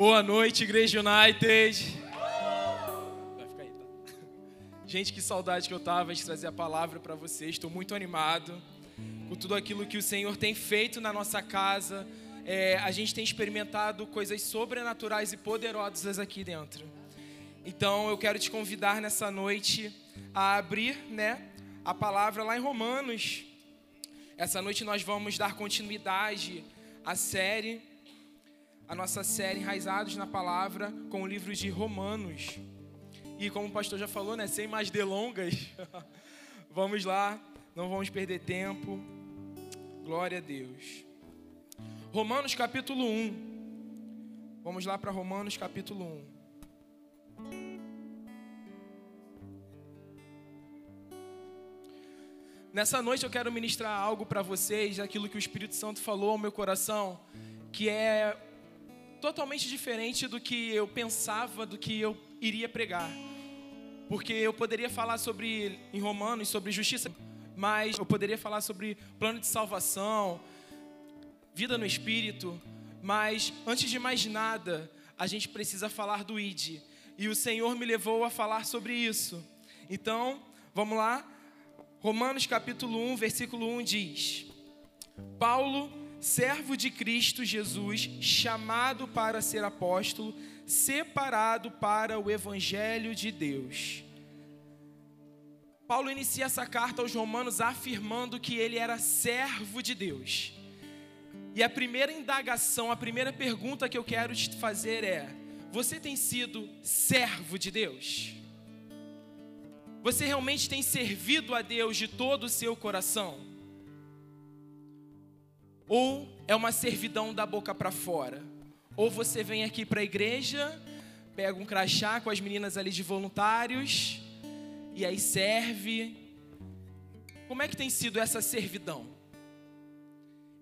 Boa noite, Igreja United. Vai ficar aí, tá? Gente, que saudade que eu tava de trazer a palavra para vocês. Estou muito animado com tudo aquilo que o Senhor tem feito na nossa casa. É, a gente tem experimentado coisas sobrenaturais e poderosas aqui dentro. Então, eu quero te convidar nessa noite a abrir, né, a palavra lá em Romanos. Essa noite nós vamos dar continuidade à série a nossa série Enraizados na Palavra com o livro de Romanos. E como o pastor já falou, né, sem mais delongas, vamos lá, não vamos perder tempo. Glória a Deus. Romanos capítulo 1. Vamos lá para Romanos capítulo 1. Nessa noite eu quero ministrar algo para vocês, aquilo que o Espírito Santo falou ao meu coração, que é totalmente diferente do que eu pensava, do que eu iria pregar. Porque eu poderia falar sobre, em Romanos, sobre justiça, mas eu poderia falar sobre plano de salvação, vida no Espírito, mas antes de mais nada, a gente precisa falar do ID. E o Senhor me levou a falar sobre isso. Então, vamos lá. Romanos capítulo 1, versículo 1 diz: Paulo servo de Cristo Jesus, chamado para ser apóstolo, separado para o evangelho de Deus. Paulo inicia essa carta aos Romanos afirmando que ele era servo de Deus. E a primeira indagação, a primeira pergunta que eu quero te fazer é: você tem sido servo de Deus? Você realmente tem servido a Deus de todo o seu coração? Ou é uma servidão da boca para fora? Ou você vem aqui para a igreja, pega um crachá com as meninas ali de voluntários e aí serve. Como é que tem sido essa servidão?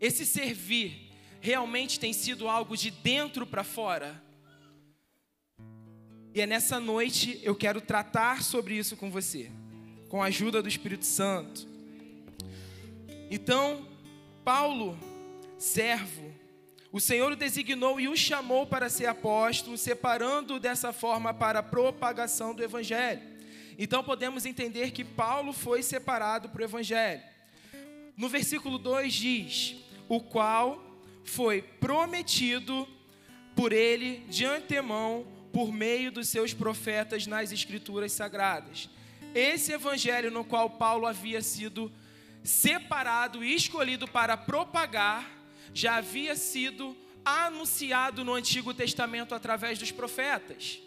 Esse servir realmente tem sido algo de dentro para fora? E é nessa noite eu quero tratar sobre isso com você, com a ajuda do Espírito Santo. Então, Paulo servo. O Senhor o designou e o chamou para ser apóstolo, separando-o dessa forma para a propagação do Evangelho. Então podemos entender que Paulo foi separado para o Evangelho. No versículo 2 diz: O qual foi prometido por ele de antemão por meio dos seus profetas nas Escrituras Sagradas. Esse Evangelho no qual Paulo havia sido separado e escolhido para propagar já havia sido anunciado no Antigo Testamento através dos profetas.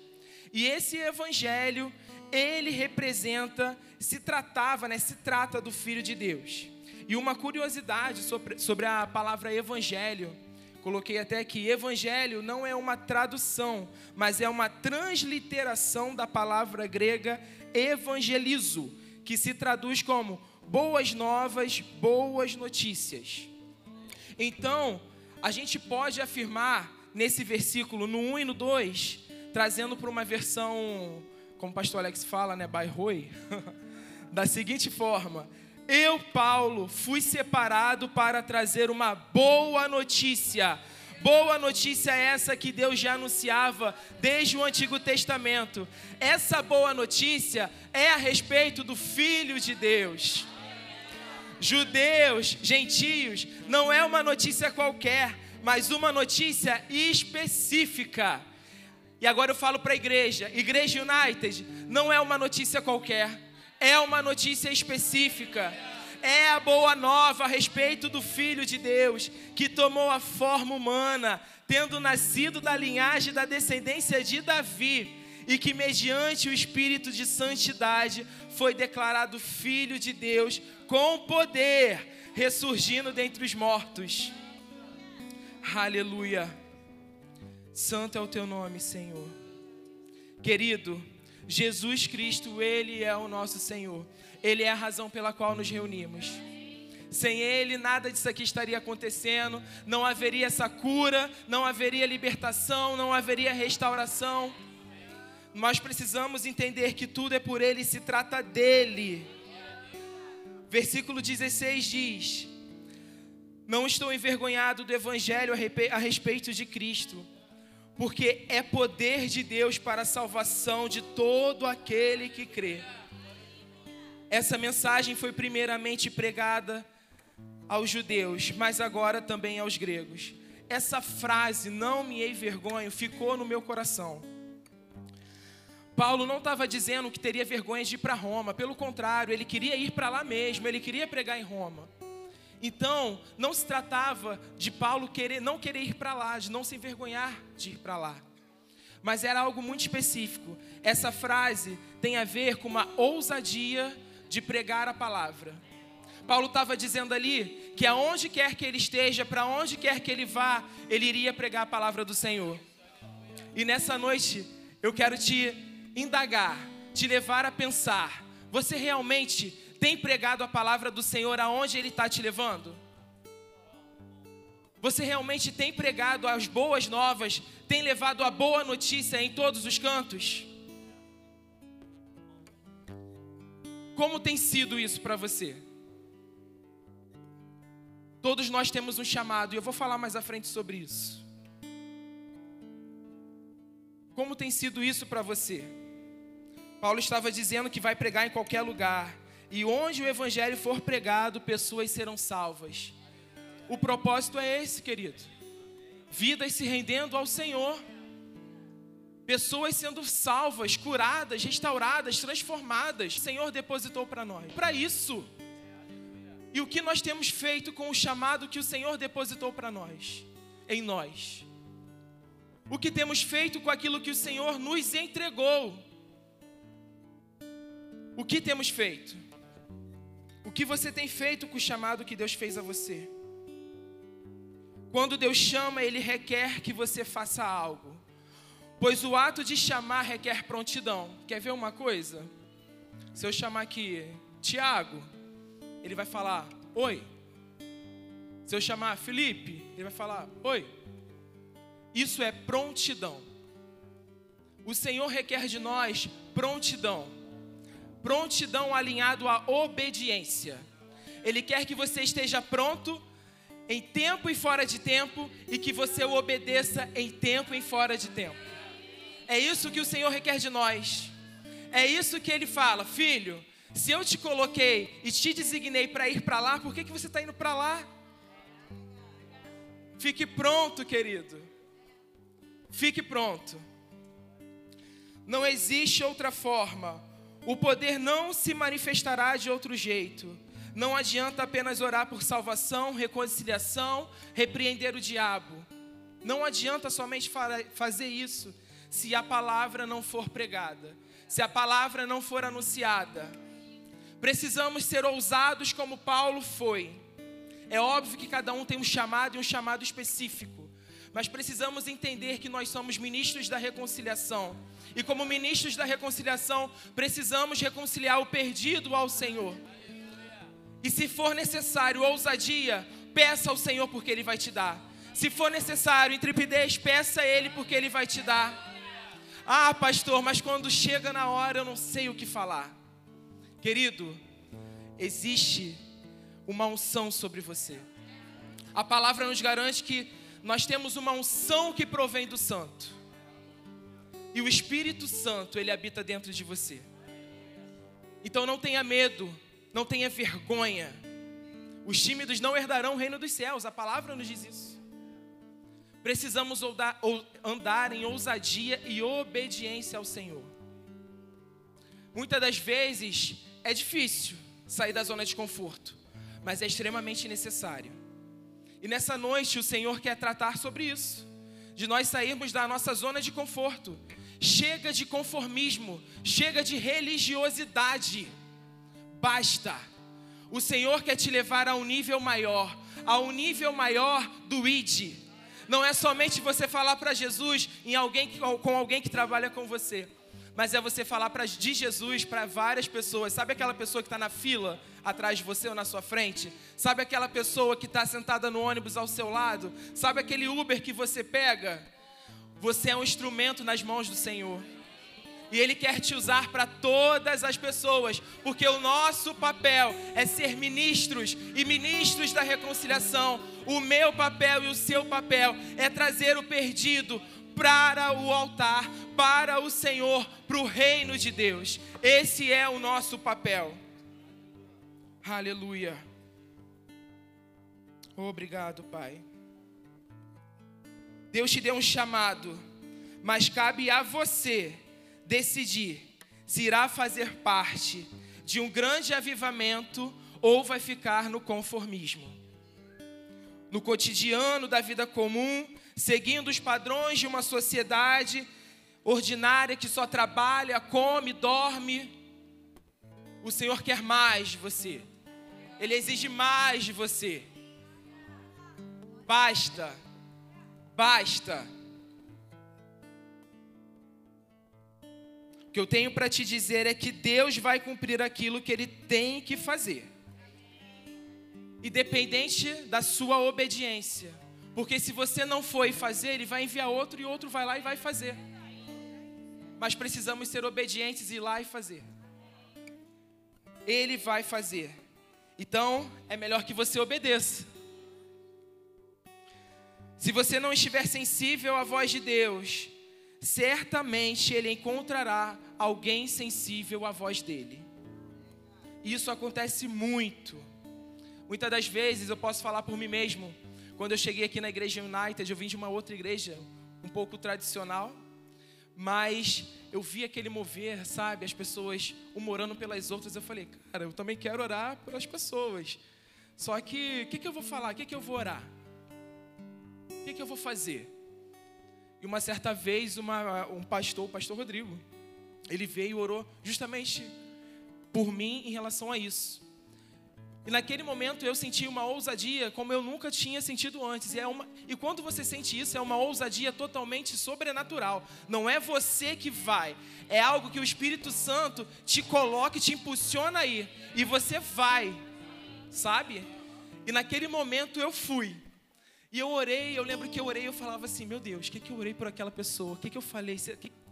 E esse evangelho, ele representa, se tratava, né, se trata do Filho de Deus. E uma curiosidade sobre, sobre a palavra evangelho, coloquei até que evangelho não é uma tradução, mas é uma transliteração da palavra grega evangelizo, que se traduz como boas novas, boas notícias. Então, a gente pode afirmar nesse versículo, no 1 e no 2, trazendo para uma versão, como o pastor Alex fala, né, Roy, da seguinte forma: Eu, Paulo, fui separado para trazer uma boa notícia. Boa notícia é essa que Deus já anunciava desde o Antigo Testamento. Essa boa notícia é a respeito do Filho de Deus judeus, gentios, não é uma notícia qualquer, mas uma notícia específica. E agora eu falo para a igreja, Igreja United, não é uma notícia qualquer, é uma notícia específica. É a boa nova a respeito do Filho de Deus, que tomou a forma humana, tendo nascido da linhagem da descendência de Davi, e que, mediante o Espírito de Santidade, foi declarado Filho de Deus com poder, ressurgindo dentre os mortos. Aleluia. Santo é o teu nome, Senhor. Querido, Jesus Cristo, Ele é o nosso Senhor. Ele é a razão pela qual nos reunimos. Sem Ele, nada disso aqui estaria acontecendo. Não haveria essa cura, não haveria libertação, não haveria restauração. Nós precisamos entender que tudo é por Ele se trata dEle. Versículo 16 diz: Não estou envergonhado do Evangelho a respeito de Cristo, porque é poder de Deus para a salvação de todo aquele que crê. Essa mensagem foi primeiramente pregada aos judeus, mas agora também aos gregos. Essa frase, não me envergonho, ficou no meu coração. Paulo não estava dizendo que teria vergonha de ir para Roma, pelo contrário, ele queria ir para lá mesmo, ele queria pregar em Roma. Então, não se tratava de Paulo querer, não querer ir para lá, de não se envergonhar de ir para lá. Mas era algo muito específico. Essa frase tem a ver com uma ousadia de pregar a palavra. Paulo estava dizendo ali que aonde quer que ele esteja, para onde quer que ele vá, ele iria pregar a palavra do Senhor. E nessa noite eu quero te indagar, te levar a pensar: você realmente tem pregado a palavra do Senhor aonde Ele está te levando? Você realmente tem pregado as boas novas, tem levado a boa notícia em todos os cantos? Como tem sido isso para você? Todos nós temos um chamado, e eu vou falar mais à frente sobre isso. Como tem sido isso para você? Paulo estava dizendo que vai pregar em qualquer lugar, e onde o evangelho for pregado, pessoas serão salvas. O propósito é esse, querido. Vidas se rendendo ao Senhor. Pessoas sendo salvas, curadas, restauradas, transformadas. O Senhor depositou para nós. Para isso. E o que nós temos feito com o chamado que o Senhor depositou para nós? Em nós. O que temos feito com aquilo que o Senhor nos entregou? O que temos feito? O que você tem feito com o chamado que Deus fez a você? Quando Deus chama, Ele requer que você faça algo. Pois o ato de chamar requer prontidão. Quer ver uma coisa? Se eu chamar aqui Tiago, ele vai falar: Oi. Se eu chamar Felipe, ele vai falar: Oi. Isso é prontidão. O Senhor requer de nós prontidão. Prontidão alinhado à obediência. Ele quer que você esteja pronto em tempo e fora de tempo e que você o obedeça em tempo e fora de tempo. É isso que o Senhor requer de nós. É isso que ele fala, filho. Se eu te coloquei e te designei para ir para lá, por que, que você está indo para lá? Fique pronto, querido. Fique pronto. Não existe outra forma. O poder não se manifestará de outro jeito. Não adianta apenas orar por salvação, reconciliação, repreender o diabo. Não adianta somente fazer isso se a palavra não for pregada, se a palavra não for anunciada. Precisamos ser ousados como Paulo foi. É óbvio que cada um tem um chamado e um chamado específico, mas precisamos entender que nós somos ministros da reconciliação. E como ministros da reconciliação, precisamos reconciliar o perdido ao Senhor. E se for necessário ousadia, peça ao Senhor porque Ele vai te dar. Se for necessário intrepidez, peça a Ele porque Ele vai te dar. Ah, pastor, mas quando chega na hora eu não sei o que falar. Querido, existe uma unção sobre você. A palavra nos garante que nós temos uma unção que provém do Santo. E o Espírito Santo, ele habita dentro de você. Então não tenha medo, não tenha vergonha. Os tímidos não herdarão o reino dos céus, a palavra nos diz isso. Precisamos andar em ousadia e obediência ao Senhor. Muitas das vezes é difícil sair da zona de conforto, mas é extremamente necessário. E nessa noite o Senhor quer tratar sobre isso, de nós sairmos da nossa zona de conforto. Chega de conformismo, chega de religiosidade. Basta. O Senhor quer te levar a um nível maior, a um nível maior do ID, não é somente você falar para Jesus em alguém que, com alguém que trabalha com você, mas é você falar pra, de Jesus para várias pessoas. Sabe aquela pessoa que está na fila atrás de você ou na sua frente? Sabe aquela pessoa que está sentada no ônibus ao seu lado? Sabe aquele Uber que você pega? Você é um instrumento nas mãos do Senhor. E Ele quer te usar para todas as pessoas, porque o nosso papel é ser ministros e ministros da reconciliação. O meu papel e o seu papel é trazer o perdido para o altar, para o Senhor, para o reino de Deus. Esse é o nosso papel. Aleluia. Obrigado, Pai. Deus te deu um chamado, mas cabe a você decidir se irá fazer parte de um grande avivamento ou vai ficar no conformismo. No cotidiano da vida comum, seguindo os padrões de uma sociedade ordinária que só trabalha, come, dorme. O Senhor quer mais de você. Ele exige mais de você. Basta. Basta. O que eu tenho para te dizer é que Deus vai cumprir aquilo que Ele tem que fazer, independente da sua obediência, porque se você não for fazer, Ele vai enviar outro e outro vai lá e vai fazer. Mas precisamos ser obedientes e ir lá e fazer. Ele vai fazer. Então, é melhor que você obedeça. Se você não estiver sensível à voz de Deus, certamente ele encontrará alguém sensível à voz dele. Isso acontece muito. Muitas das vezes eu posso falar por mim mesmo. Quando eu cheguei aqui na igreja United, eu vim de uma outra igreja, um pouco tradicional, mas eu vi aquele mover, sabe? As pessoas um orando pelas outras. Eu falei, cara, eu também quero orar pelas pessoas. Só que, o que, que eu vou falar? O que, que eu vou orar? O que, que eu vou fazer? E uma certa vez, uma, um pastor, o pastor Rodrigo, ele veio e orou justamente por mim em relação a isso. E naquele momento eu senti uma ousadia como eu nunca tinha sentido antes. E, é uma, e quando você sente isso, é uma ousadia totalmente sobrenatural. Não é você que vai, é algo que o Espírito Santo te coloca e te impulsiona aí. E você vai, sabe? E naquele momento eu fui. E eu orei, eu lembro que eu orei, eu falava assim, meu Deus, o que, que eu orei por aquela pessoa? O que, que eu falei?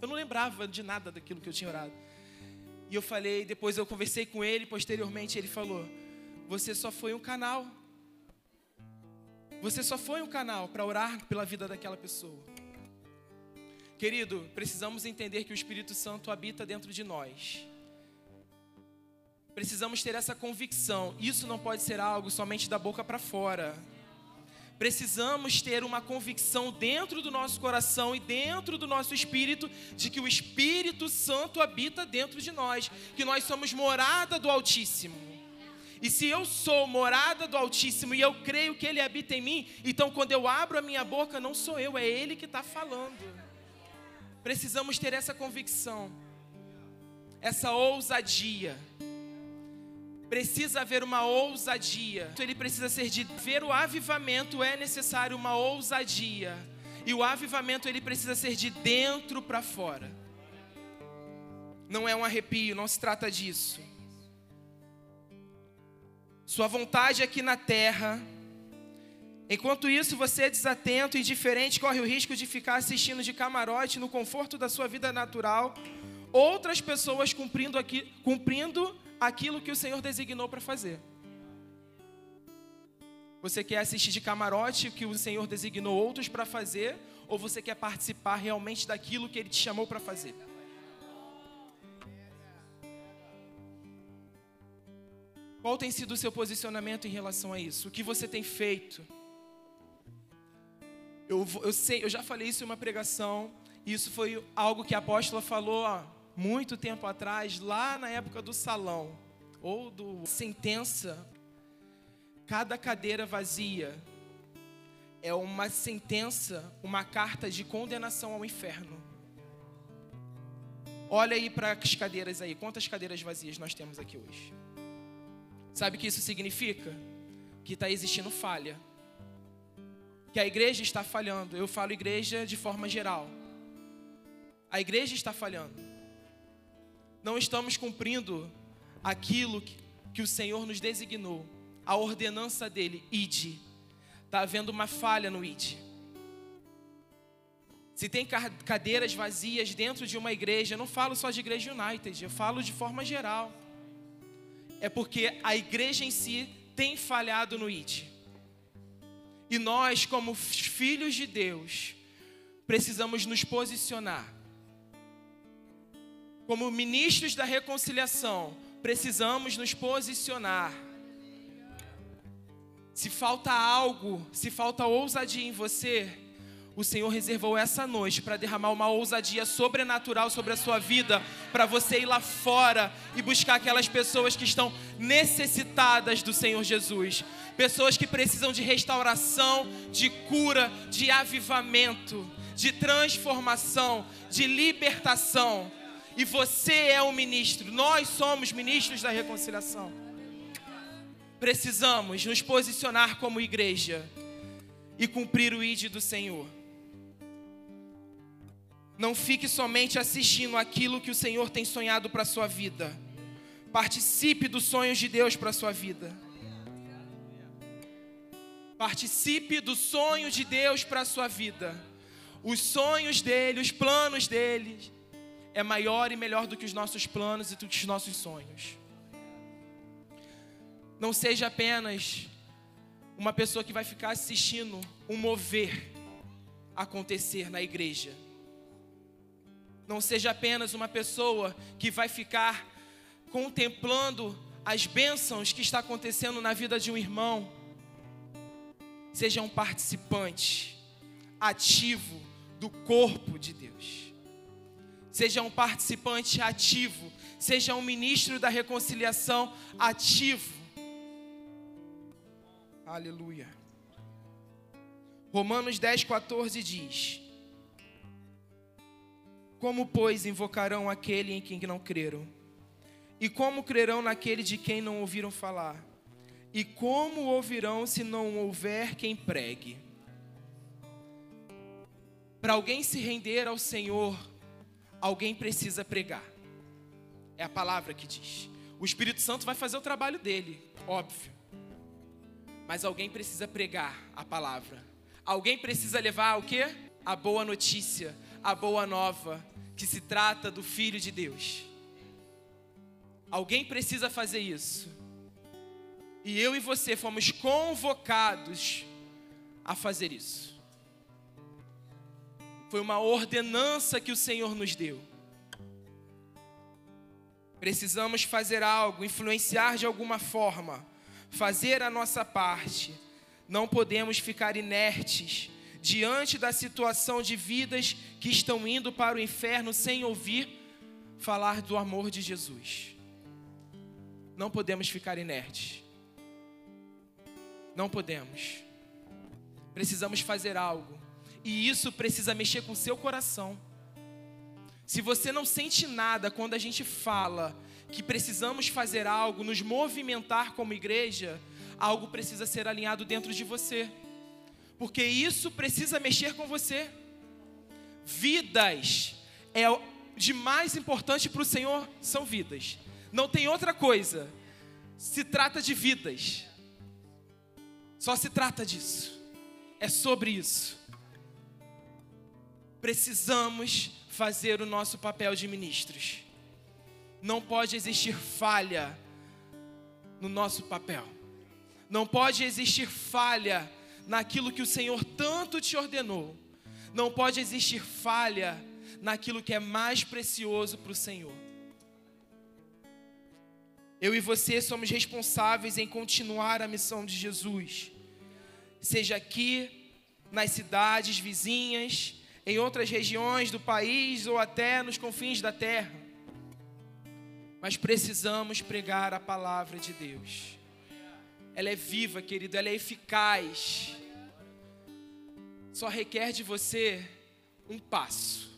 Eu não lembrava de nada daquilo que eu tinha orado. E eu falei, depois eu conversei com ele, posteriormente ele falou, você só foi um canal. Você só foi um canal para orar pela vida daquela pessoa. Querido, precisamos entender que o Espírito Santo habita dentro de nós. Precisamos ter essa convicção. Isso não pode ser algo somente da boca para fora precisamos ter uma convicção dentro do nosso coração e dentro do nosso espírito de que o Espírito Santo habita dentro de nós, que nós somos morada do Altíssimo. E se eu sou morada do Altíssimo e eu creio que Ele habita em mim, então quando eu abro a minha boca, não sou eu, é Ele que está falando. Precisamos ter essa convicção, essa ousadia Precisa haver uma ousadia. Ele precisa ser de ver o avivamento é necessário uma ousadia. E o avivamento ele precisa ser de dentro para fora. Não é um arrepio, não se trata disso. Sua vontade aqui na terra. Enquanto isso, você é desatento e indiferente, corre o risco de ficar assistindo de camarote no conforto da sua vida natural, outras pessoas cumprindo aqui, cumprindo aquilo que o Senhor designou para fazer. Você quer assistir de camarote o que o Senhor designou outros para fazer, ou você quer participar realmente daquilo que Ele te chamou para fazer? Qual tem sido o seu posicionamento em relação a isso? O que você tem feito? Eu, eu sei, eu já falei isso em uma pregação. Isso foi algo que a apóstola falou muito tempo atrás, lá na época do salão ou do sentença, cada cadeira vazia é uma sentença, uma carta de condenação ao inferno. Olha aí para as cadeiras aí, quantas cadeiras vazias nós temos aqui hoje? Sabe o que isso significa? Que está existindo falha. Que a igreja está falhando. Eu falo igreja de forma geral. A igreja está falhando não estamos cumprindo aquilo que, o Senhor nos designou, a ordenança dele, ide. Está havendo uma falha no ide. se tem cadeiras vazias dentro de uma igreja, eu não falo só de igreja United, eu falo de forma geral. É porque a igreja em si tem falhado no IT. E nós, como filhos de Deus, precisamos nos posicionar. Como ministros da reconciliação, precisamos nos posicionar. Se falta algo, se falta ousadia em você, o Senhor reservou essa noite para derramar uma ousadia sobrenatural sobre a sua vida, para você ir lá fora e buscar aquelas pessoas que estão necessitadas do Senhor Jesus, pessoas que precisam de restauração, de cura, de avivamento, de transformação, de libertação. E você é o ministro, nós somos ministros da reconciliação. Precisamos nos posicionar como igreja e cumprir o ID do Senhor. Não fique somente assistindo aquilo que o Senhor tem sonhado para a sua vida. Participe dos sonhos de Deus para a sua vida. Participe do sonho de Deus para a sua vida. Os sonhos dele, os planos dele, é maior e melhor do que os nossos planos e do que os nossos sonhos. Não seja apenas uma pessoa que vai ficar assistindo um mover acontecer na igreja não seja apenas uma pessoa que vai ficar contemplando as bênçãos que está acontecendo na vida de um irmão. Seja um participante ativo do corpo de Deus. Seja um participante ativo, seja um ministro da reconciliação ativo. Aleluia. Romanos 10, 14 diz: como, pois, invocarão aquele em quem não creram? E como crerão naquele de quem não ouviram falar? E como ouvirão se não houver quem pregue? Para alguém se render ao Senhor, alguém precisa pregar. É a palavra que diz. O Espírito Santo vai fazer o trabalho dele, óbvio. Mas alguém precisa pregar a palavra. Alguém precisa levar o quê? A boa notícia, a boa nova, que se trata do Filho de Deus. Alguém precisa fazer isso. E eu e você fomos convocados a fazer isso. Foi uma ordenança que o Senhor nos deu. Precisamos fazer algo, influenciar de alguma forma, fazer a nossa parte. Não podemos ficar inertes diante da situação de vidas que estão indo para o inferno sem ouvir falar do amor de Jesus. Não podemos ficar inertes. Não podemos. Precisamos fazer algo. E isso precisa mexer com o seu coração. Se você não sente nada quando a gente fala que precisamos fazer algo, nos movimentar como igreja, algo precisa ser alinhado dentro de você porque isso precisa mexer com você. Vidas é de mais importante para o Senhor são vidas. Não tem outra coisa. Se trata de vidas. Só se trata disso. É sobre isso. Precisamos fazer o nosso papel de ministros. Não pode existir falha no nosso papel. Não pode existir falha naquilo que o Senhor tanto te ordenou. Não pode existir falha naquilo que é mais precioso para o Senhor. Eu e você somos responsáveis em continuar a missão de Jesus, seja aqui nas cidades vizinhas, em outras regiões do país ou até nos confins da terra. Mas precisamos pregar a palavra de Deus. Ela é viva, querido, ela é eficaz só requer de você um passo.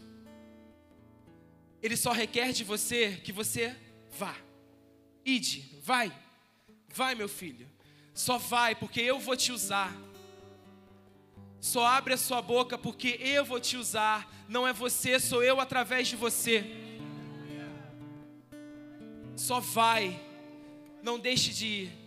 Ele só requer de você que você vá. Ide, vai. Vai, meu filho. Só vai, porque eu vou te usar. Só abre a sua boca, porque eu vou te usar. Não é você, sou eu através de você. Só vai. Não deixe de ir.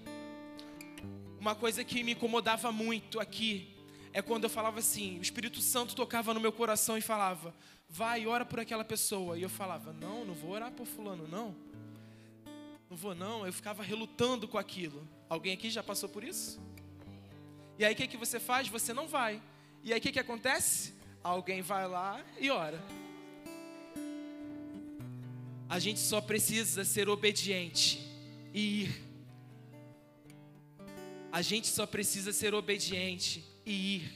Uma coisa que me incomodava muito aqui é quando eu falava assim, o Espírito Santo tocava no meu coração e falava, vai, ora por aquela pessoa. E eu falava, não, não vou orar por fulano, não. Não vou não, eu ficava relutando com aquilo. Alguém aqui já passou por isso? E aí o que, que você faz? Você não vai. E aí o que, que acontece? Alguém vai lá e ora. A gente só precisa ser obediente e ir. A gente só precisa ser obediente e ir.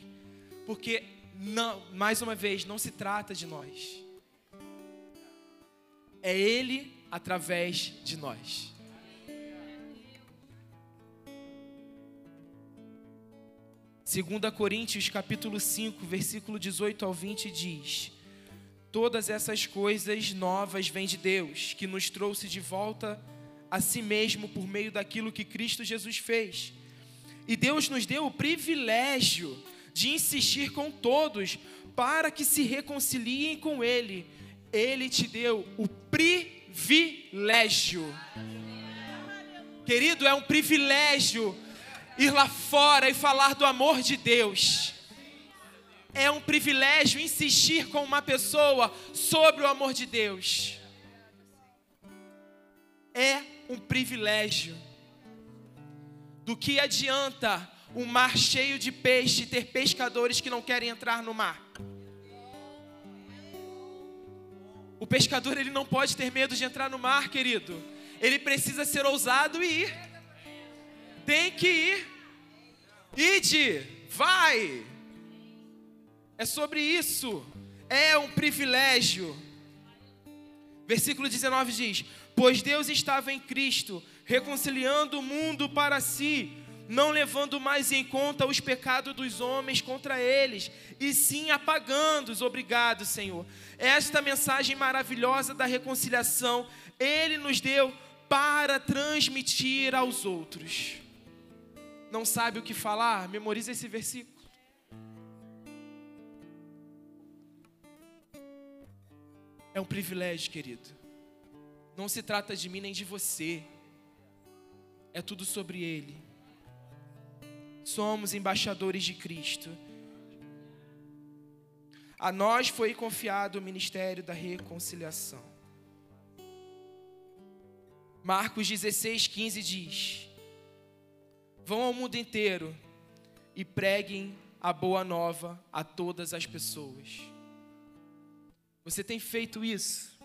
Porque não, mais uma vez, não se trata de nós. É ele através de nós. Segunda Coríntios capítulo 5, versículo 18 ao 20 diz: Todas essas coisas novas vêm de Deus, que nos trouxe de volta a si mesmo por meio daquilo que Cristo Jesus fez. E Deus nos deu o privilégio de insistir com todos para que se reconciliem com Ele. Ele te deu o privilégio. Querido, é um privilégio ir lá fora e falar do amor de Deus é um privilégio insistir com uma pessoa sobre o amor de Deus. É um privilégio. Do que adianta um mar cheio de peixe ter pescadores que não querem entrar no mar? O pescador ele não pode ter medo de entrar no mar, querido. Ele precisa ser ousado e ir. Tem que ir. Ide, vai. É sobre isso. É um privilégio. Versículo 19 diz: Pois Deus estava em Cristo, reconciliando o mundo para si, não levando mais em conta os pecados dos homens contra eles, e sim apagando-os. Obrigado, Senhor. Esta mensagem maravilhosa da reconciliação, Ele nos deu para transmitir aos outros. Não sabe o que falar? Memoriza esse versículo. É um privilégio, querido. Não se trata de mim nem de você. É tudo sobre Ele. Somos embaixadores de Cristo. A nós foi confiado o ministério da reconciliação. Marcos 16, 15 diz: Vão ao mundo inteiro e preguem a boa nova a todas as pessoas. Você tem feito isso?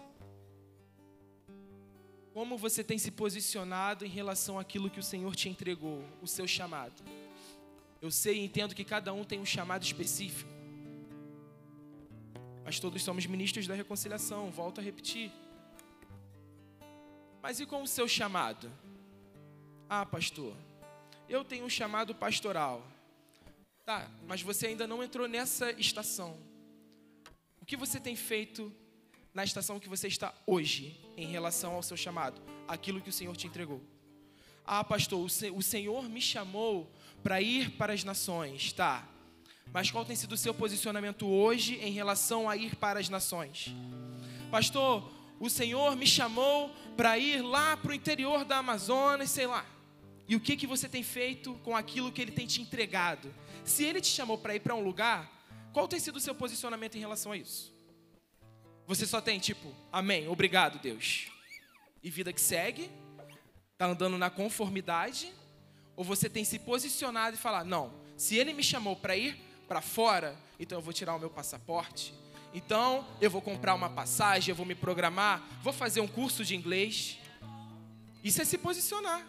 Como você tem se posicionado em relação àquilo que o Senhor te entregou, o seu chamado? Eu sei e entendo que cada um tem um chamado específico. Mas todos somos ministros da reconciliação, volto a repetir. Mas e com o seu chamado? Ah, pastor, eu tenho um chamado pastoral. Tá, mas você ainda não entrou nessa estação. O que você tem feito na estação que você está hoje em relação ao seu chamado, aquilo que o Senhor te entregou? Ah, pastor, o Senhor me chamou para ir para as nações, tá? Mas qual tem sido o seu posicionamento hoje em relação a ir para as nações? Pastor, o Senhor me chamou para ir lá para o interior da Amazônia, sei lá. E o que, que você tem feito com aquilo que Ele tem te entregado? Se Ele te chamou para ir para um lugar, qual tem sido o seu posicionamento em relação a isso? Você só tem tipo, amém, obrigado Deus. E vida que segue? Está andando na conformidade? Ou você tem se posicionado e falar, não, se ele me chamou para ir para fora, então eu vou tirar o meu passaporte. Então eu vou comprar uma passagem, eu vou me programar, vou fazer um curso de inglês. Isso é se posicionar.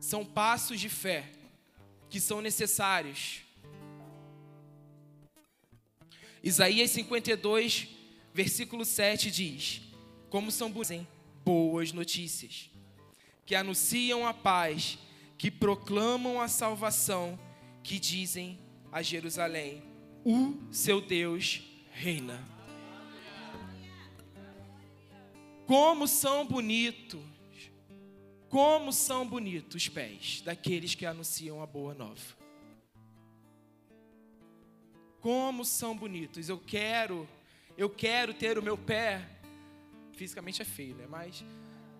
São passos de fé que são necessários Isaías 52, versículo 7 diz: Como são boas notícias, que anunciam a paz, que proclamam a salvação, que dizem a Jerusalém: O seu Deus reina. Como são bonitos, como são bonitos os pés daqueles que anunciam a boa nova. Como são bonitos. Eu quero, eu quero ter o meu pé. Fisicamente é feio, né? Mas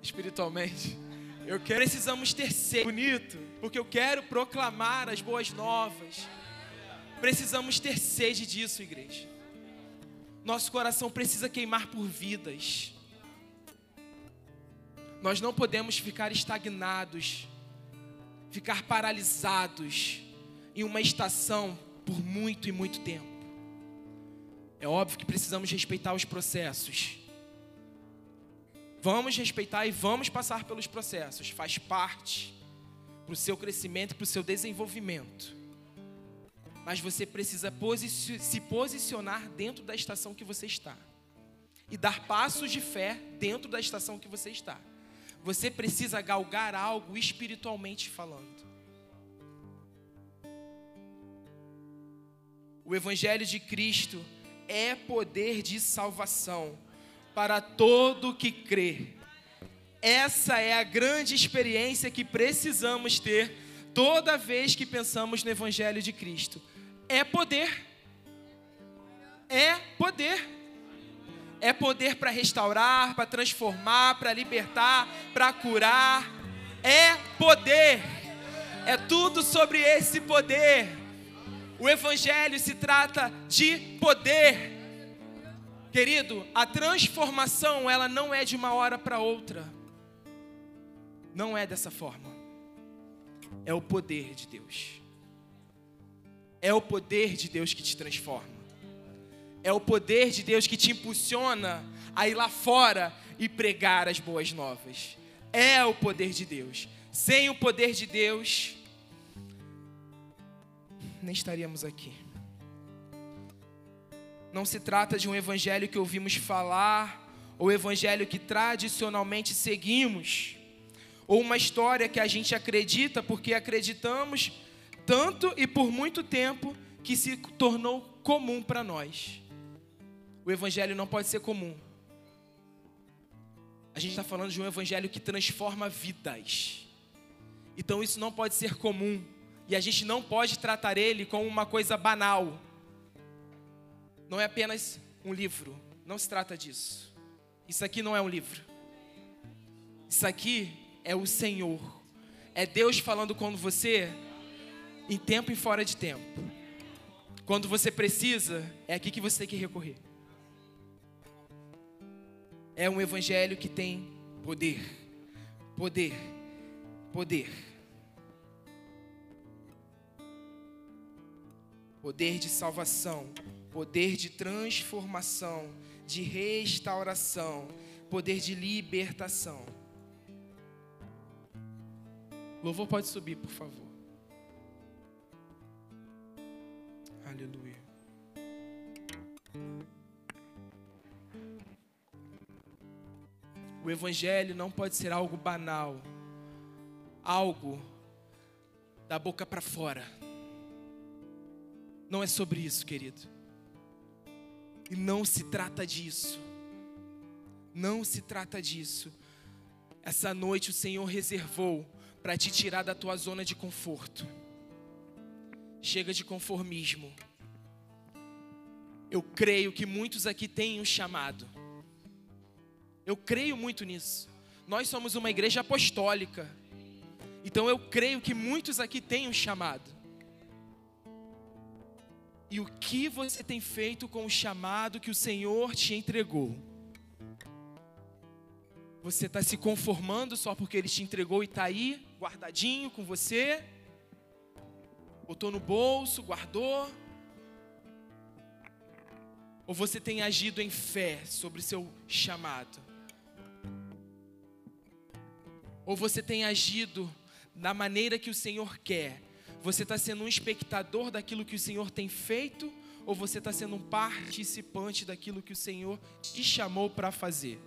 espiritualmente Eu quero, precisamos ter sede. Bonito, porque eu quero proclamar as boas novas. Precisamos ter sede disso, igreja. Nosso coração precisa queimar por vidas. Nós não podemos ficar estagnados, ficar paralisados em uma estação por muito e muito tempo. É óbvio que precisamos respeitar os processos. Vamos respeitar e vamos passar pelos processos, faz parte para o seu crescimento, para o seu desenvolvimento. Mas você precisa se posicionar dentro da estação que você está e dar passos de fé dentro da estação que você está. Você precisa galgar algo espiritualmente falando. O Evangelho de Cristo é poder de salvação para todo que crê. Essa é a grande experiência que precisamos ter toda vez que pensamos no Evangelho de Cristo. É poder. É poder. É poder para restaurar, para transformar, para libertar, para curar. É poder. É tudo sobre esse poder. O Evangelho se trata de poder. Querido, a transformação ela não é de uma hora para outra. Não é dessa forma. É o poder de Deus. É o poder de Deus que te transforma. É o poder de Deus que te impulsiona a ir lá fora e pregar as boas novas. É o poder de Deus. Sem o poder de Deus, nem estaríamos aqui. Não se trata de um evangelho que ouvimos falar, ou evangelho que tradicionalmente seguimos, ou uma história que a gente acredita porque acreditamos tanto e por muito tempo que se tornou comum para nós. O evangelho não pode ser comum. A gente está falando de um evangelho que transforma vidas. Então isso não pode ser comum. E a gente não pode tratar ele como uma coisa banal não é apenas um livro. Não se trata disso. Isso aqui não é um livro. Isso aqui é o Senhor. É Deus falando com você em tempo e fora de tempo. Quando você precisa, é aqui que você tem que recorrer. É um evangelho que tem poder. Poder. Poder. Poder de salvação poder de transformação, de restauração, poder de libertação. Louvor pode subir, por favor. Aleluia. O Evangelho não pode ser algo banal, algo da boca para fora. Não é sobre isso, querido. E não se trata disso. Não se trata disso. Essa noite o Senhor reservou para te tirar da tua zona de conforto. Chega de conformismo. Eu creio que muitos aqui têm um chamado. Eu creio muito nisso. Nós somos uma igreja apostólica. Então eu creio que muitos aqui têm um chamado. E o que você tem feito com o chamado que o Senhor te entregou? Você está se conformando só porque Ele te entregou e está aí, guardadinho com você? Botou no bolso, guardou? Ou você tem agido em fé sobre seu chamado? Ou você tem agido da maneira que o Senhor quer, você está sendo um espectador daquilo que o Senhor tem feito? Ou você está sendo um participante daquilo que o Senhor te chamou para fazer?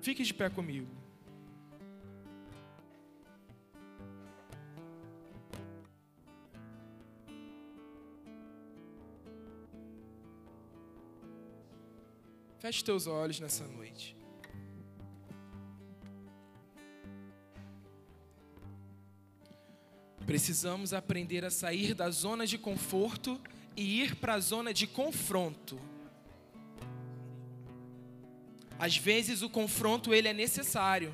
Fique de pé comigo. Feche teus olhos nessa noite. Precisamos aprender a sair da zona de conforto e ir para a zona de confronto. Às vezes o confronto ele é necessário.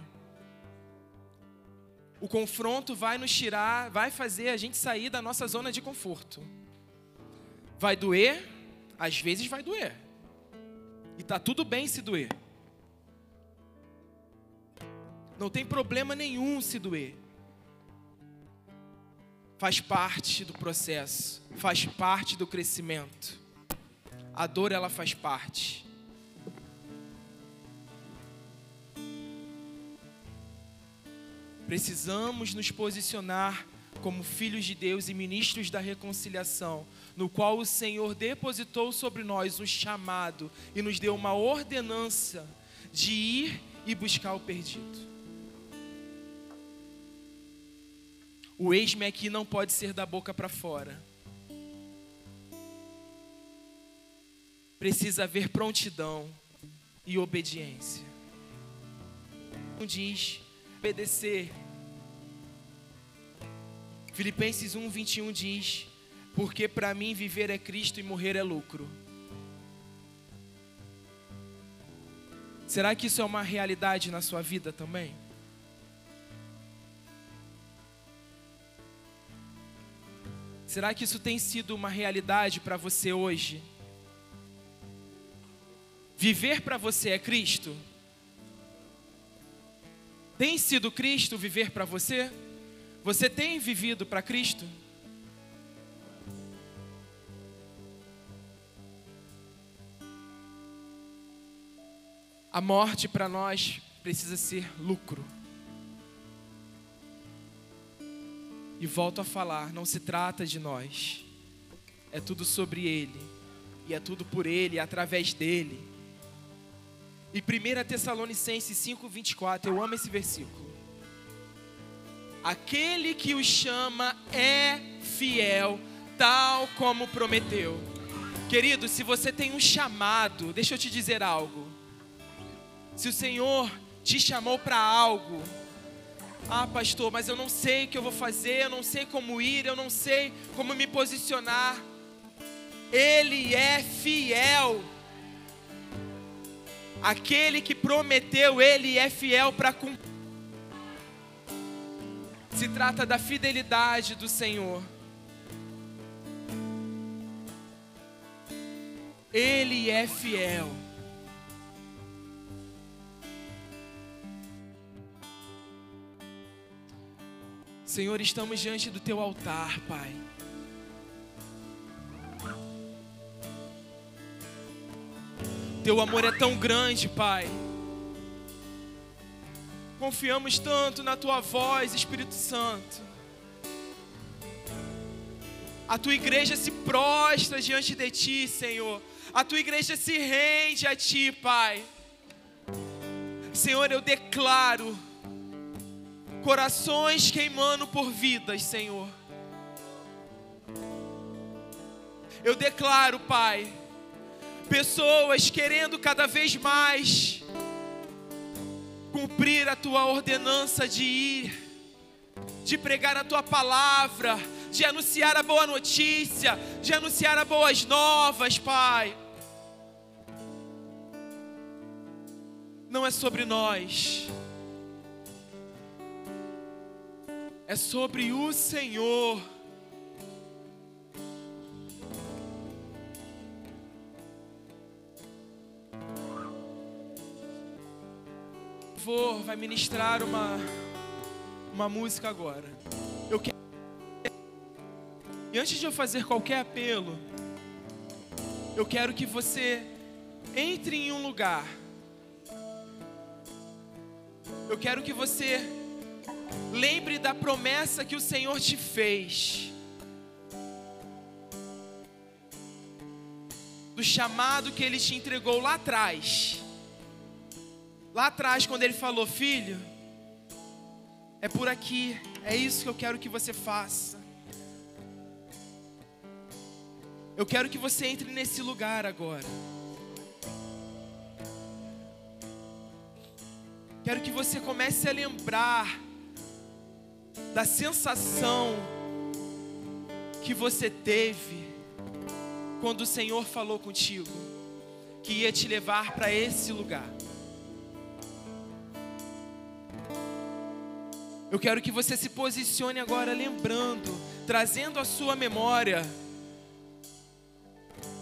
O confronto vai nos tirar, vai fazer a gente sair da nossa zona de conforto. Vai doer, às vezes vai doer. E tá tudo bem se doer. Não tem problema nenhum se doer. Faz parte do processo, faz parte do crescimento. A dor ela faz parte. Precisamos nos posicionar como filhos de Deus e ministros da reconciliação, no qual o Senhor depositou sobre nós um chamado e nos deu uma ordenança de ir e buscar o perdido. O ex-me aqui não pode ser da boca para fora. Precisa haver prontidão e obediência. Não diz obedecer. Filipenses 1, 21 diz: Porque para mim viver é Cristo e morrer é lucro. Será que isso é uma realidade na sua vida também? Será que isso tem sido uma realidade para você hoje? Viver para você é Cristo? Tem sido Cristo viver para você? Você tem vivido para Cristo? A morte para nós precisa ser lucro. E volto a falar, não se trata de nós. É tudo sobre ele. E é tudo por ele, através dele. E 1 Tessalonicenses 5:24, eu amo esse versículo. Aquele que o chama é fiel, tal como prometeu. Querido, se você tem um chamado, deixa eu te dizer algo. Se o Senhor te chamou para algo, ah, pastor, mas eu não sei o que eu vou fazer, eu não sei como ir, eu não sei como me posicionar. Ele é fiel. Aquele que prometeu, ele é fiel para cumprir. Se trata da fidelidade do Senhor. Ele é fiel. Senhor, estamos diante do teu altar, Pai. Teu amor é tão grande, Pai. Confiamos tanto na tua voz, Espírito Santo. A tua igreja se prostra diante de ti, Senhor. A tua igreja se rende a ti, Pai. Senhor, eu declaro corações queimando por vidas, Senhor. Eu declaro, Pai, pessoas querendo cada vez mais cumprir a tua ordenança de ir, de pregar a tua palavra, de anunciar a boa notícia, de anunciar as boas novas, Pai. Não é sobre nós é sobre o Senhor. Vou, vai ministrar uma, uma música agora. Eu quero. E antes de eu fazer qualquer apelo, eu quero que você entre em um lugar. Eu quero que você Lembre da promessa que o Senhor te fez. Do chamado que ele te entregou lá atrás. Lá atrás, quando ele falou: Filho, é por aqui, é isso que eu quero que você faça. Eu quero que você entre nesse lugar agora. Quero que você comece a lembrar da sensação que você teve quando o Senhor falou contigo que ia te levar para esse lugar. Eu quero que você se posicione agora, lembrando, trazendo à sua memória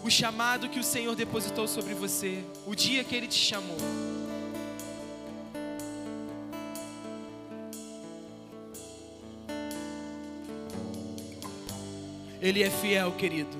o chamado que o Senhor depositou sobre você, o dia que Ele te chamou. Ele é fiel, querido.